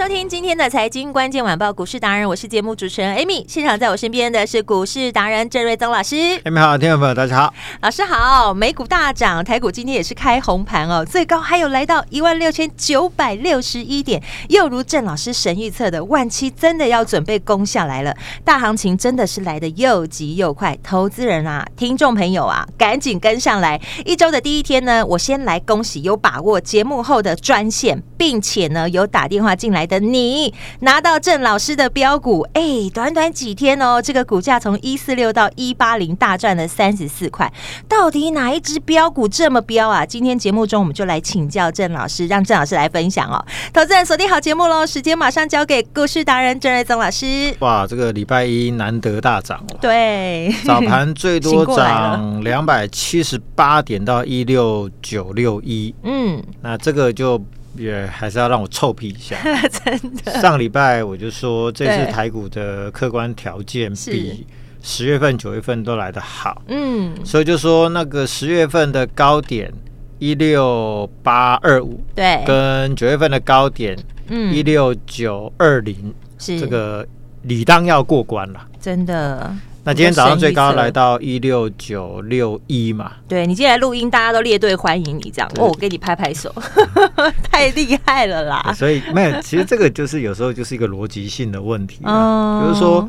收听今天的财经关键晚报股市达人，我是节目主持人 Amy。现场在我身边的是股市达人郑瑞宗老师。Amy 好，听众朋友大家好，老师好。美股大涨，台股今天也是开红盘哦，最高还有来到一万六千九百六十一点，又如郑老师神预测的，万七真的要准备攻下来了。大行情真的是来得又急又快，投资人啊，听众朋友啊，赶紧跟上来。一周的第一天呢，我先来恭喜有把握节目后的专线，并且呢有打电话进来。来的你拿到郑老师的标股，哎，短短几天哦，这个股价从一四六到一八零，大赚了三十四块。到底哪一只标股这么标啊？今天节目中我们就来请教郑老师，让郑老师来分享哦。投资人锁定好节目喽，时间马上交给股市达人郑瑞宗老师。哇，这个礼拜一难得大涨哦。对，早盘最多涨 两百七十八点到一六九六一。嗯，那这个就。也还是要让我臭屁一下，真的。上礼拜我就说，这次台股的客观条件比十月份、九月份都来得好，嗯，所以就说那个十月份的高点一六八二五，对，跟九月份的高点一六九二零，是。这个理当要过关了，真的。那今天早上最高来到一六九六一嘛？对，你今天来录音，大家都列队欢迎你，这样。哦，我给你拍拍手，太厉害了啦！所以没有，其实这个就是有时候就是一个逻辑性的问题，嗯，就是说，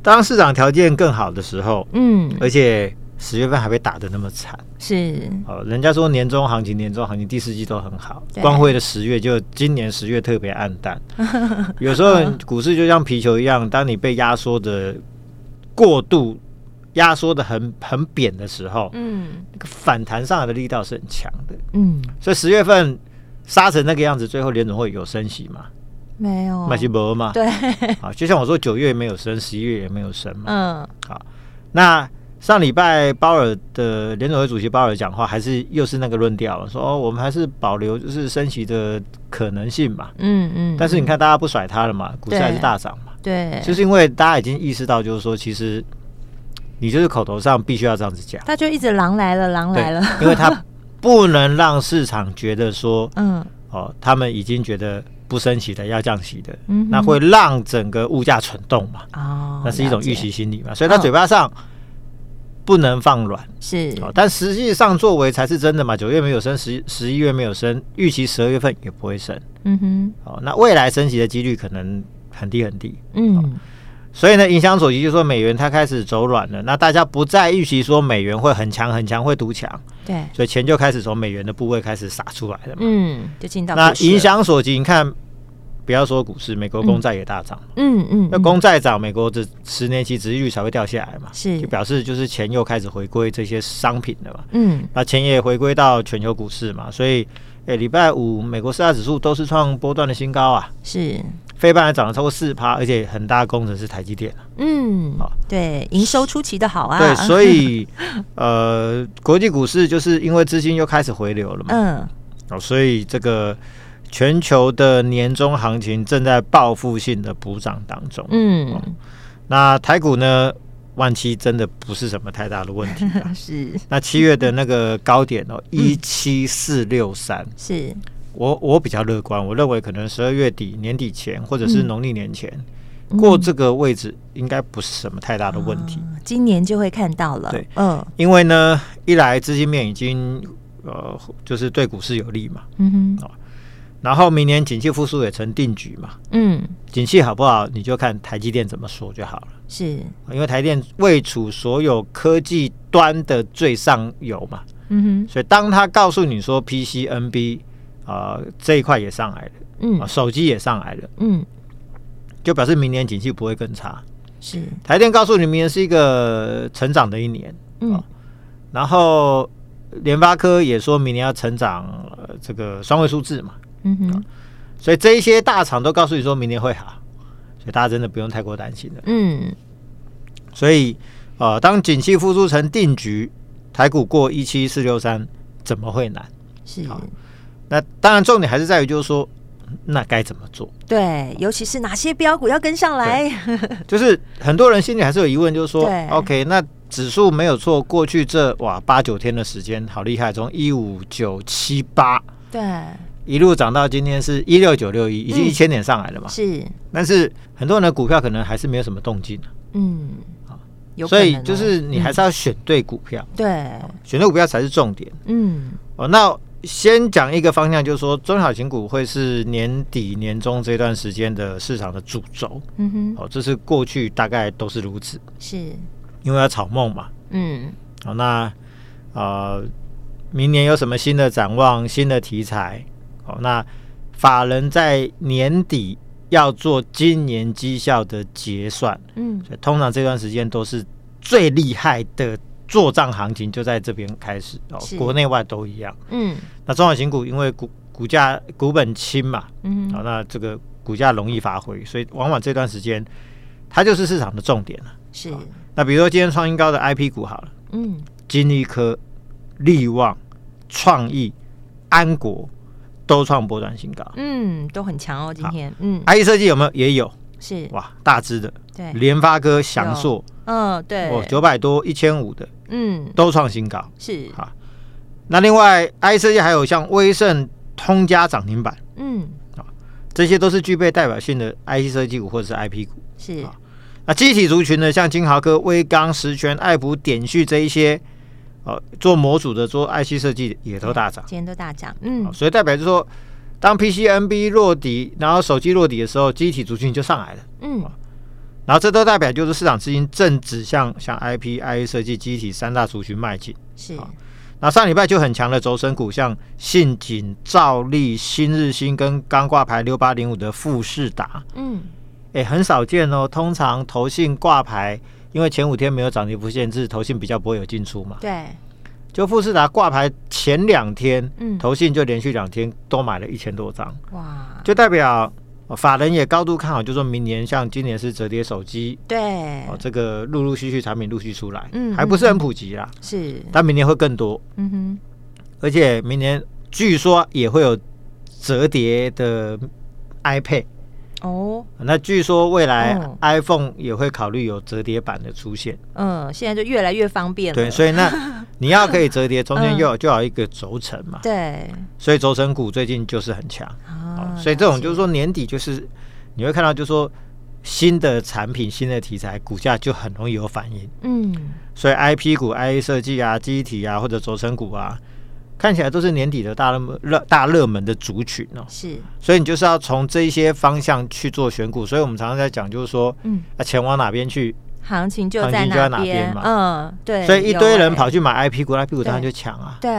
当市场条件更好的时候，嗯，而且十月份还被打的那么惨，是。哦，人家说年终行情，年终行情第四季都很好，光辉的十月就今年十月特别暗淡，有时候股市就像皮球一样，当你被压缩的。过度压缩的很很扁的时候，嗯，那个反弹上来的力道是很强的，嗯，所以十月份杀成那个样子，最后联准会有升息吗？没有，买西博嘛，对，啊，就像我说，九月没有升，十一月也没有升嘛，嗯，好，那上礼拜鲍尔的联准会主席鲍尔讲话，还是又是那个论调，说哦，我们还是保留就是升息的可能性嘛，嗯嗯，但是你看大家不甩他了嘛，股市还是大涨嘛。对，就是因为大家已经意识到，就是说，其实你就是口头上必须要这样子讲，他就一直狼来了，狼来了，因为他不能让市场觉得说，嗯，哦，他们已经觉得不升息的要降息的，嗯，那会让整个物价蠢动嘛，哦，那是一种预期心理嘛，所以他嘴巴上不能放软，是，哦但实际上作为才是真的嘛，九月没有升，十十一月没有升，预期十二月份也不会升，嗯哼，哦，那未来升息的几率可能。很低很低，嗯，所以呢，影响所及就是说美元它开始走软了，那大家不再预期说美元会很强很强会独强，对，所以钱就开始从美元的部位开始撒出来了嘛，嗯，就进到那影响所及，你看，不要说股市，美国公债也大涨，嗯嗯，那公债涨，美国的十年期殖利率才会掉下来嘛，是，就表示就是钱又开始回归这些商品了嘛，嗯，那钱也回归到全球股市嘛，所以，哎，礼拜五美国四大指数都是创波段的新高啊，是。费半还涨了超过四趴，而且很大工程是台积电。嗯，好，对，营收出奇的好啊。对，所以呃，国际股市就是因为资金又开始回流了嘛。嗯，哦，所以这个全球的年终行情正在报复性的补涨当中。嗯、哦，那台股呢，万七真的不是什么太大的问题。是，那七月的那个高点哦，一七四六三。是。我我比较乐观，我认为可能十二月底、年底前，或者是农历年前、嗯、过这个位置，应该不是什么太大的问题。嗯、今年就会看到了，对，嗯，因为呢，一来资金面已经呃，就是对股市有利嘛，嗯哼，然后明年景气复苏也成定局嘛，嗯，景气好不好，你就看台积电怎么说就好了。是，因为台电位处所有科技端的最上游嘛，嗯哼，所以当他告诉你说 PCNB。啊、呃，这一块也上来了，嗯，手机也上来了，嗯，就表示明年景气不会更差。是台电告诉你，明年是一个成长的一年。嗯，哦、然后联发科也说明年要成长、呃、这个双位数字嘛。嗯所以这一些大厂都告诉你说明年会好，所以大家真的不用太过担心了。嗯，所以呃，当景气复苏成定局，台股过一七四六三怎么会难？是好。那当然，重点还是在于，就是说，那该怎么做？对，尤其是哪些标股要跟上来？就是很多人心里还是有疑问，就是说，OK，那指数没有错，过去这哇八九天的时间好厉害，从一五九七八，对，一路涨到今天是一六九六一，已经一千点上来了嘛？是。但是很多人的股票可能还是没有什么动静。嗯，好，所以就是你还是要选对股票，对，选对股票才是重点。嗯，哦，那。先讲一个方向，就是说中小型股会是年底年中这段时间的市场的主轴。嗯哼，好，这是过去大概都是如此。是，因为要炒梦嘛。嗯，好，那呃，明年有什么新的展望、新的题材？好，那法人在年底要做今年绩效的结算。嗯，所以通常这段时间都是最厉害的。做账行情就在这边开始哦，国内外都一样。嗯，那中小型股因为股股价股本轻嘛，嗯，好，那这个股价容易发挥，所以往往这段时间它就是市场的重点了。是，那比如说今天创新高的 IP 股好了，嗯，金立科、力旺、创意、安国都创波段新高，嗯，都很强哦，今天，嗯，I E 设计有没有？也有，是。哇，大只的，对，联发科、翔硕。嗯，对，哦，九百多、一千五的，嗯，都创新高，是。啊。那另外，IC 设计还有像威盛、通家涨停板，嗯，啊，这些都是具备代表性的 IC 设计股或者是 IP 股，是。那机体族群呢，像金豪科、威刚、十銓、爱普、点序这一些，哦，做模组的、做 IC 设计的也都大涨，今天都大涨，嗯，所以代表就是说，当 PCNB 落底，然后手机落底的时候，机体族群就上来了，嗯。然后这都代表就是市场资金正指向像 IP、IC 设计、机体三大族群迈进。是。那上礼拜就很强的轴承股，像信锦、兆利、新日新跟刚挂牌六八零五的富士达。嗯。哎，很少见哦。通常投信挂牌，因为前五天没有涨跌不限制，投信比较不会有进出嘛。对。就富士达挂牌前两天，嗯，投信就连续两天都买了一千多张。哇。就代表。法人也高度看好，就说明年像今年是折叠手机，对，哦，这个陆陆续续产品陆续出来，嗯，还不是很普及啦，是，但明年会更多，嗯哼，而且明年据说也会有折叠的 iPad。哦，那据说未来 iPhone 也会考虑有折叠版的出现。嗯，现在就越来越方便了。对，所以那 你要可以折叠，中间又有就要一个轴承嘛。对，所以轴承股最近就是很强。哦，所以这种就是说年底就是你会看到，就是说新的产品、新的题材，股价就很容易有反应。嗯，所以 IP 股、I A 设计啊、机体啊，或者轴承股啊。看起来都是年底的大热热大热门的族群哦，是，所以你就是要从这一些方向去做选股。所以我们常常在讲，就是说，嗯，啊，钱往哪边去，行情就在哪边嘛，嗯，对。所以一堆人跑去买 IP 股，IP 股当然就抢啊。对。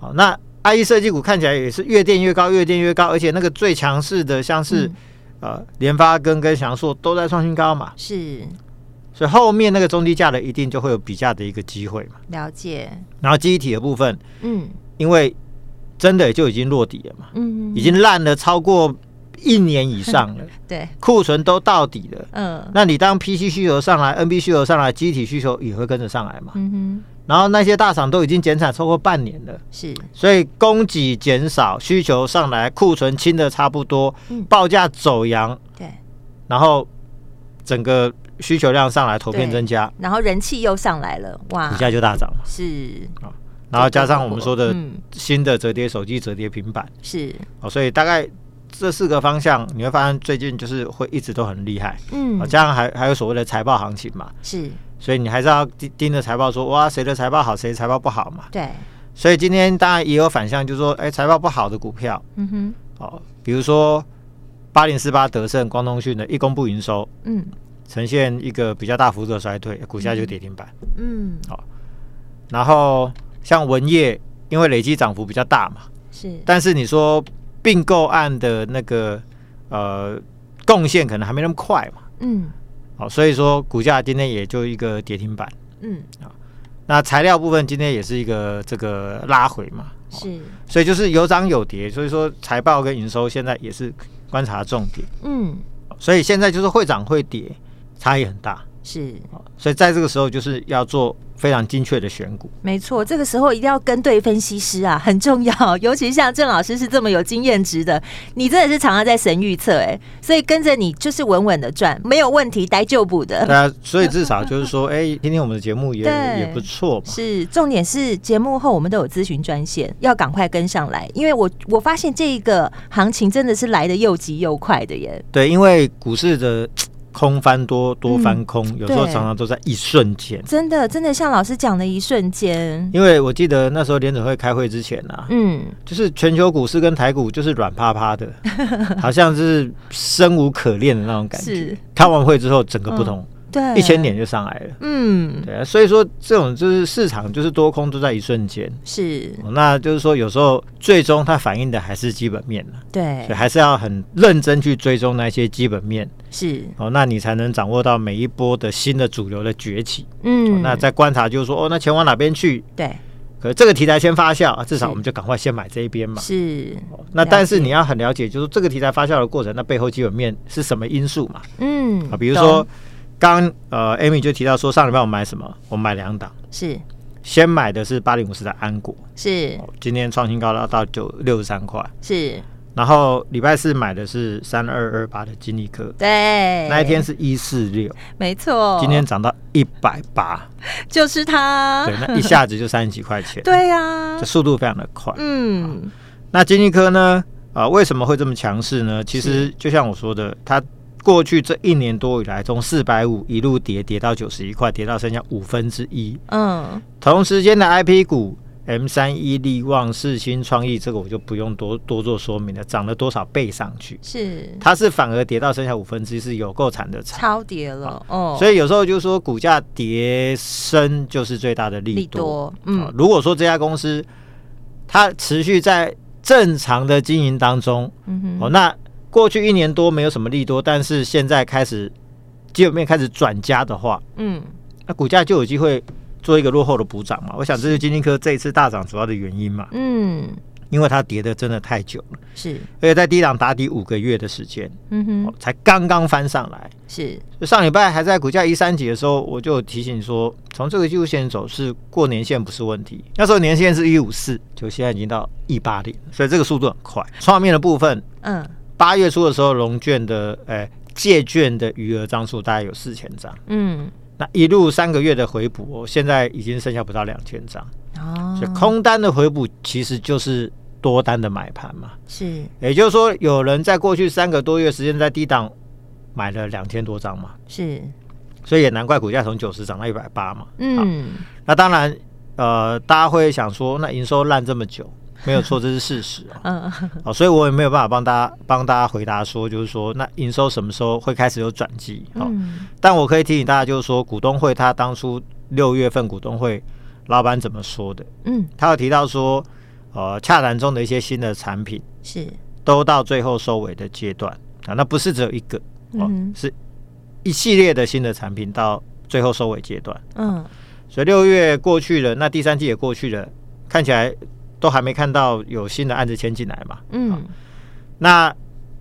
好，那 I E 设计股看起来也是越垫越高，越垫越高，而且那个最强势的，像是呃联发跟跟翔硕都在创新高嘛。是。所以后面那个中低价的一定就会有比价的一个机会嘛。了解。然后记忆体的部分，嗯。因为真的就已经落底了嘛，嗯，已经烂了超过一年以上了，对，库存都到底了，嗯，那你当 PC 需求上来，NB 需求上来，机体需求也会跟着上来嘛，嗯哼，然后那些大厂都已经减产超过半年了，是，所以供给减少，需求上来，库存清的差不多，嗯，报价走扬，对，然后整个需求量上来，投片增加，然后人气又上来了，哇，股价就大涨了，是。啊。然后加上我们说的新的折叠手机、折叠平板，是。哦，所以大概这四个方向，你会发现最近就是会一直都很厉害，嗯，加上还还有所谓的财报行情嘛，是，所以你还是要盯盯着财报说，哇，谁的财报好，谁财报不好嘛，对，所以今天当然也有反向，就是说，哎，财报不好的股票，嗯哼，哦，比如说八零四八德胜光通讯的一公布营收，嗯，呈现一个比较大幅度的衰退，股价就跌停板，嗯，好，然后。像文业，因为累积涨幅比较大嘛，是。但是你说并购案的那个呃贡献可能还没那么快嘛，嗯，好，所以说股价今天也就一个跌停板，嗯。啊，那材料部分今天也是一个这个拉回嘛，是，所以就是有涨有跌，所以说财报跟营收现在也是观察重点，嗯，所以现在就是会涨会跌，差异很大，是，所以在这个时候就是要做。非常精确的选股，没错，这个时候一定要跟对分析师啊，很重要。尤其像郑老师是这么有经验值的，你真的是常常在神预测哎，所以跟着你就是稳稳的赚，没有问题，待就补的。对啊，所以至少就是说，哎、欸，听听我们的节目也也不错嘛。是，重点是节目后我们都有咨询专线，要赶快跟上来，因为我我发现这个行情真的是来的又急又快的耶。对，因为股市的。空翻多多翻空，嗯、有时候常常都在一瞬间。真的，真的像老师讲的一瞬间。因为我记得那时候联准会开会之前啊，嗯，就是全球股市跟台股就是软趴趴的，好像是生无可恋的那种感觉。是开完会之后，整个不同。嗯对，一千点就上来了。嗯，对啊，所以说这种就是市场就是多空都在一瞬间。是，那就是说有时候最终它反映的还是基本面。对，所以还是要很认真去追踪那些基本面。是，哦，那你才能掌握到每一波的新的主流的崛起。嗯，那再观察就是说，哦，那钱往哪边去？对，可是这个题材先发酵，至少我们就赶快先买这一边嘛。是，那但是你要很了解，就是这个题材发酵的过程，那背后基本面是什么因素嘛？嗯，啊，比如说。刚呃，Amy 就提到说，上礼拜我买什么？我买两档，是。先买的是八零五四的安国，是。今天创新高了到九六十三块，是。然后礼拜四买的是三二二八的金利科，对，那一天是一四六，没错，今天涨到一百八，就是它，对，那一下子就三十几块钱，对呀，这速度非常的快，嗯。那金利科呢？啊，为什么会这么强势呢？其实就像我说的，它。过去这一年多以来，从四百五一路跌跌到九十一块，跌到剩下五分之一。嗯，同时间的 IP 股 M 三一、力旺、世新、创意，这个我就不用多多做说明了，涨了多少倍上去？是，它是反而跌到剩下五分之一，是有够惨的惨，超跌了哦。所以有时候就是说，股价跌升就是最大的利多。利多，嗯，如果说这家公司它持续在正常的经营当中，嗯哼，哦，那。过去一年多没有什么利多，但是现在开始基本面开始转加的话，嗯，那股价就有机会做一个落后的补涨嘛。我想这是金晶科这一次大涨主要的原因嘛。嗯，因为它跌的真的太久了，是，而且在低档打底五个月的时间，嗯哼，才刚刚翻上来。是，上礼拜还在股价一三几的时候，我就提醒说，从这个技术线走势过年线不是问题。那时候年线是一五四，就现在已经到一八零，所以这个速度很快。创面的部分，嗯。八月初的时候，融券的诶借券的余额张数大概有四千张，嗯，那一路三个月的回补，现在已经剩下不到两千张，哦，所以空单的回补其实就是多单的买盘嘛，是，也就是说有人在过去三个多月时间在低档买了两千多张嘛，是，所以也难怪股价从九十涨到一百八嘛，嗯，那当然，呃，大家会想说，那营收烂这么久。没有错，这是事实啊。嗯，好，所以我也没有办法帮大家帮大家回答说，就是说那营收什么时候会开始有转机？好，但我可以提醒大家，就是说股东会他当初六月份股东会老板怎么说的？嗯，他有提到说，呃，洽谈中的一些新的产品是都到最后收尾的阶段啊，那不是只有一个哦，是一系列的新的产品到最后收尾阶段。嗯，所以六月过去了，那第三季也过去了，看起来。都还没看到有新的案子签进来嘛？嗯，那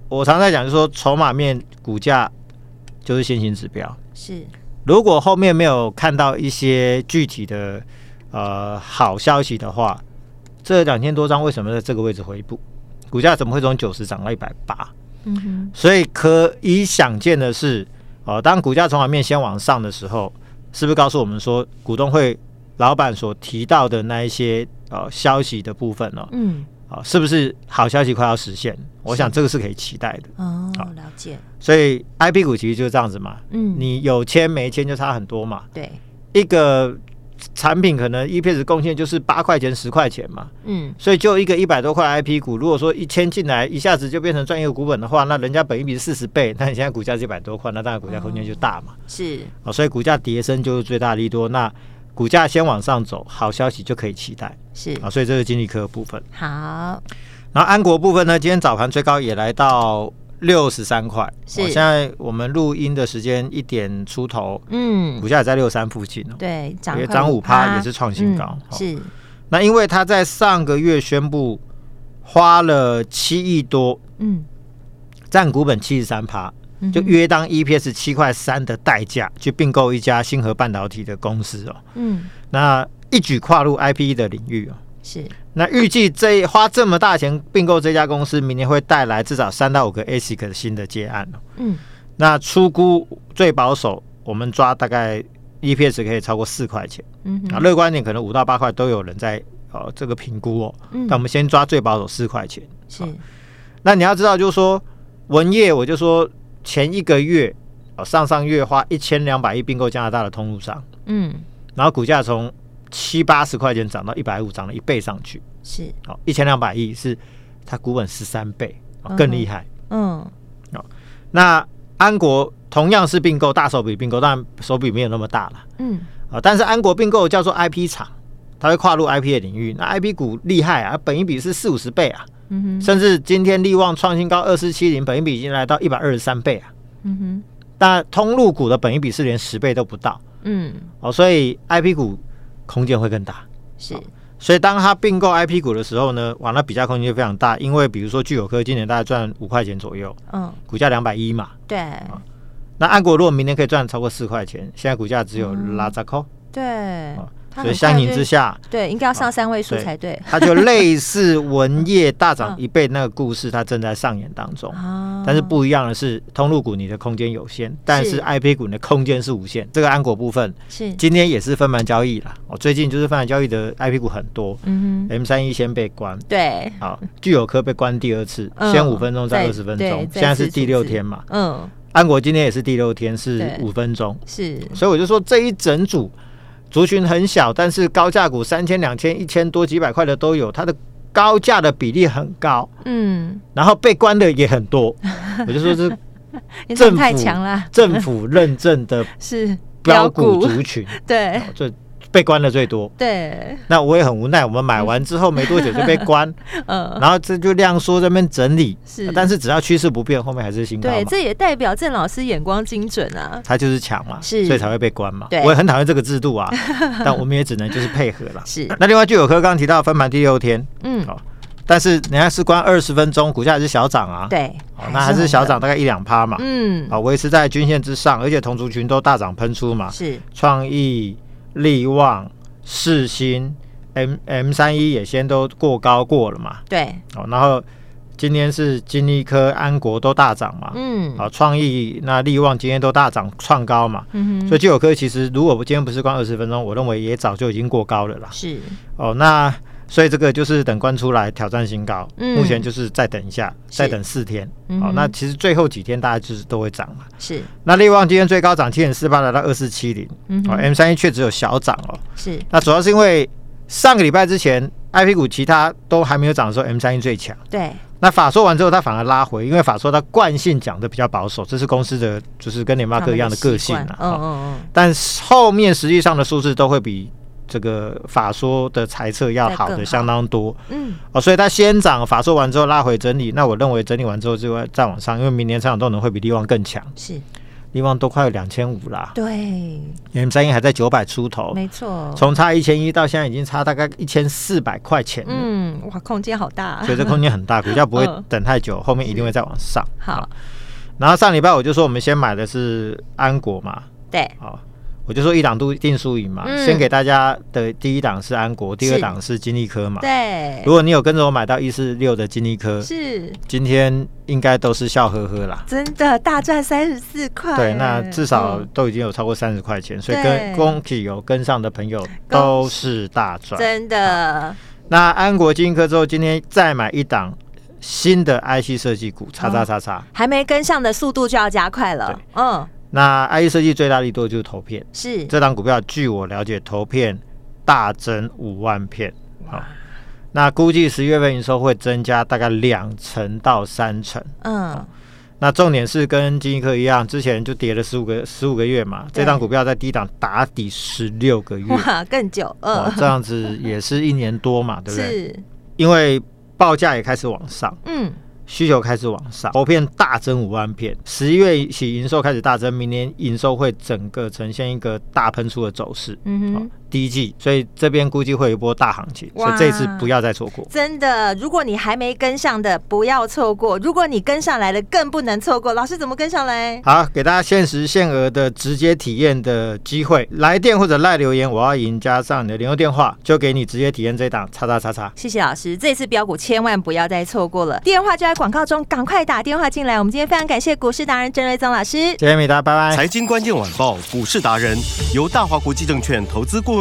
我常在讲，就是说筹码面股价就是先行指标。是，如果后面没有看到一些具体的呃好消息的话，这两千多张为什么在这个位置回补？股价怎么会从九十涨到一百八？嗯哼，所以可以想见的是，哦、呃，当股价筹码面先往上的时候，是不是告诉我们说股东会老板所提到的那一些？呃，消息的部分哦？嗯，啊，是不是好消息快要实现？我想这个是可以期待的。哦，了解。所以 IP 股其实就是这样子嘛。嗯，你有签没签就差很多嘛。对，一个产品可能 EPS 贡献就是八块钱、十块钱嘛。嗯，所以就一个一百多块 IP 股，如果说一签进来，一下子就变成赚一个股本的话，那人家本一比是四十倍，那你现在股价是一百多块，那当然股价空间就大嘛。是。啊，所以股价跌升就是最大利多。那股价先往上走，好消息就可以期待。是啊，所以这是经济科的部分。好，然后安国部分呢，今天早盘最高也来到六十三块。是，现在我们录音的时间一点出头，嗯，股价也在六三附近哦。对，涨涨五趴也是创新高。嗯、是，那因为他在上个月宣布花了七亿多，嗯，占股本七十三趴，就约当 EPS 七块三的代价去并购一家星河半导体的公司哦。嗯，那一举跨入 IP 的领域哦。是，那预计这花这么大钱并购这家公司，明年会带来至少三到五个 ASIC 的新的接案。嗯，那出估最保守，我们抓大概 EPS 可以超过四块钱。嗯，啊，乐观一点可能五到八块都有人在哦这个评估哦。嗯，那我们先抓最保守四块钱。是，那你要知道，就是说文业，我就说前一个月哦上上月花一千两百亿并购加拿大的通路商。嗯，然后股价从七八十块钱涨到一百五，涨了一倍上去，是哦一千两百亿，是它股本十三倍，哦更厉害。嗯，哦，那安国同样是并购大手笔并购，但手笔没有那么大了。嗯，啊，但是安国并购叫做 IP 厂，它会跨入 IP 的领域。那 IP 股厉害啊，本一比是四五十倍啊。嗯哼，甚至今天力旺创新高二四七零，本益比已经来到一百二十三倍啊。嗯哼，但通路股的本益比是连十倍都不到。嗯，哦，所以 IP 股。空间会更大，是，所以当他并购 IP 股的时候呢，哇，那比价空间非常大，因为比如说聚友科今年大概赚五块钱左右，嗯，股价两百一嘛，对，那安国如果明年可以赚超过四块钱，现在股价只有拉扎扣，对。所以相形之下，对，应该要上三位数才对。它就类似文业大 涨一倍那个故事，它正在上演当中。但是不一样的是，通路股你的空间有限，但是 IP 股你的空间是无限。这个安国部分是今天也是分盘交易了。我，最近就是分盘交易的 IP 股很多。嗯 M 三一先被关，对，好，聚友科被关第二次，先五分钟，再二十分钟，现在是第六天嘛。嗯，安国今天也是第六天，是五分钟。是，所以我就说这一整组。族群很小，但是高价股三千、两千、一千多、几百块的都有，它的高价的比例很高，嗯，然后被关的也很多，我就说是 政府太强了，政府认证的 是标股族群，对，这。被关的最多，对，那我也很无奈。我们买完之后没多久就被关，嗯，然后这就量缩这边整理，是，但是只要趋势不变，后面还是新高。对，这也代表郑老师眼光精准啊，他就是强嘛，是，所以才会被关嘛。对，我也很讨厌这个制度啊，但我们也只能就是配合了。是，那另外就有科刚刚提到分盘第六天，嗯，好，但是人家是关二十分钟，股价还是小涨啊，对，好，那还是小涨大概一两趴嘛，嗯，好，维持在均线之上，而且同族群都大涨喷出嘛，是，创意、力旺。世星 M M 三一也先都过高过了嘛，对，哦，然后今天是金立科、安国都大涨嘛，嗯，好，创意那力旺今天都大涨创高嘛，嗯哼，所以基友科其实如果今天不是关二十分钟，我认为也早就已经过高了啦，是，哦，那。所以这个就是等关出来挑战新高，嗯、目前就是再等一下，再等四天。好、嗯哦，那其实最后几天大家就是都会涨嘛。是。那力旺今天最高涨七点四八，来到二四七零。嗯哼。M 三一却只有小涨哦。是。那主要是因为上个礼拜之前，IP 股其他都还没有涨的时候，M 三一最强。对。那法说完之后，它反而拉回，因为法说它惯性讲的比较保守，这是公司的就是跟联发科一样的个性啊。嗯嗯嗯。但后面实际上的数字都会比。这个法说的猜测要好的相当多，嗯，哦，所以它先涨，法说完之后拉回整理，那我认为整理完之后就会再往上，因为明年成长动能会比利旺更强，是，力旺都快有两千五啦，对，M 三一还在九百出头，没错，从差一千一到现在已经差大概一千四百块钱，嗯，哇，空间好大，所以这空间很大，股价不会 等太久，后面一定会再往上。好，然后上礼拜我就说我们先买的是安国嘛，对，好。我就说一档都定输赢嘛，嗯、先给大家的第一档是安国，第二档是金利科嘛。对，如果你有跟着我买到一四六的金利科，是。今天应该都是笑呵呵啦，真的大赚三十四块。对，那至少都已经有超过三十块钱，嗯、所以跟恭喜有跟上的朋友都是大赚，真的。那安国金立科之后，今天再买一档新的 IC 设计股，叉叉叉叉，还没跟上的速度就要加快了，嗯。那 IE 设计最大力度就是投片，是。这档股票，据我了解，投片大增五万片，好哇，那估计十月份营收会增加大概两成到三成，嗯，那重点是跟金一科一样，之前就跌了十五个十五个月嘛，对这档股票在低档打底十六个月，哇，更久，嗯，这样子也是一年多嘛，对不对？是，因为报价也开始往上，嗯。需求开始往上，投片大增五万片，十一月起营收开始大增，明年营收会整个呈现一个大喷出的走势。嗯哼。第一季，所以这边估计会有一波大行情，所以这次不要再错过。真的，如果你还没跟上的，不要错过；如果你跟上来了，更不能错过。老师怎么跟上来？好，给大家限时限额的直接体验的机会，来电或者赖留言，我要赢加上你的联络电话，就给你直接体验这一档叉叉叉叉。谢谢老师，这次标股千万不要再错过了，电话就在广告中，赶快打电话进来。我们今天非常感谢股市达人郑瑞宗老师，谢谢美达，拜拜。财经关键晚报股市达人由大华国际证券投资顾